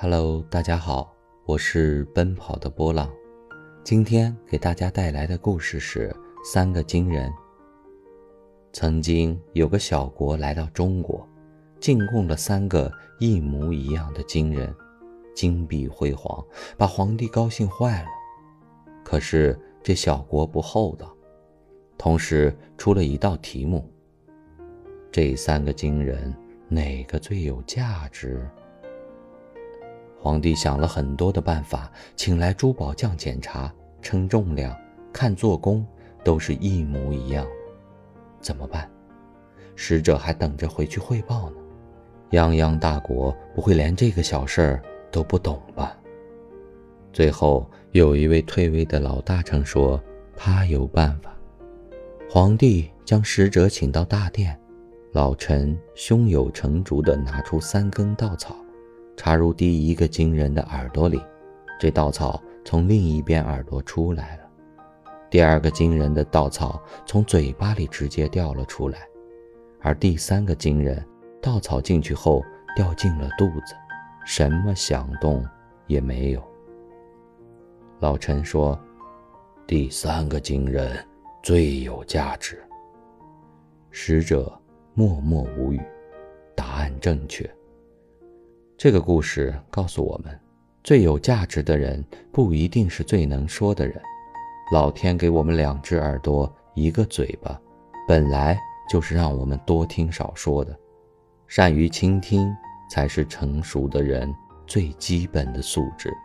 Hello，大家好，我是奔跑的波浪。今天给大家带来的故事是三个金人。曾经有个小国来到中国，进贡了三个一模一样的金人，金碧辉煌，把皇帝高兴坏了。可是这小国不厚道，同时出了一道题目：这三个金人。哪个最有价值？皇帝想了很多的办法，请来珠宝匠检查、称重量、看做工，都是一模一样。怎么办？使者还等着回去汇报呢。泱泱大国不会连这个小事儿都不懂吧？最后有一位退位的老大臣说：“他有办法。”皇帝将使者请到大殿。老臣胸有成竹地拿出三根稻草，插入第一个金人的耳朵里，这稻草从另一边耳朵出来了；第二个金人的稻草从嘴巴里直接掉了出来，而第三个金人稻草进去后掉进了肚子，什么响动也没有。老陈说：“第三个金人最有价值。”使者。默默无语，答案正确。这个故事告诉我们，最有价值的人不一定是最能说的人。老天给我们两只耳朵，一个嘴巴，本来就是让我们多听少说的。善于倾听，才是成熟的人最基本的素质。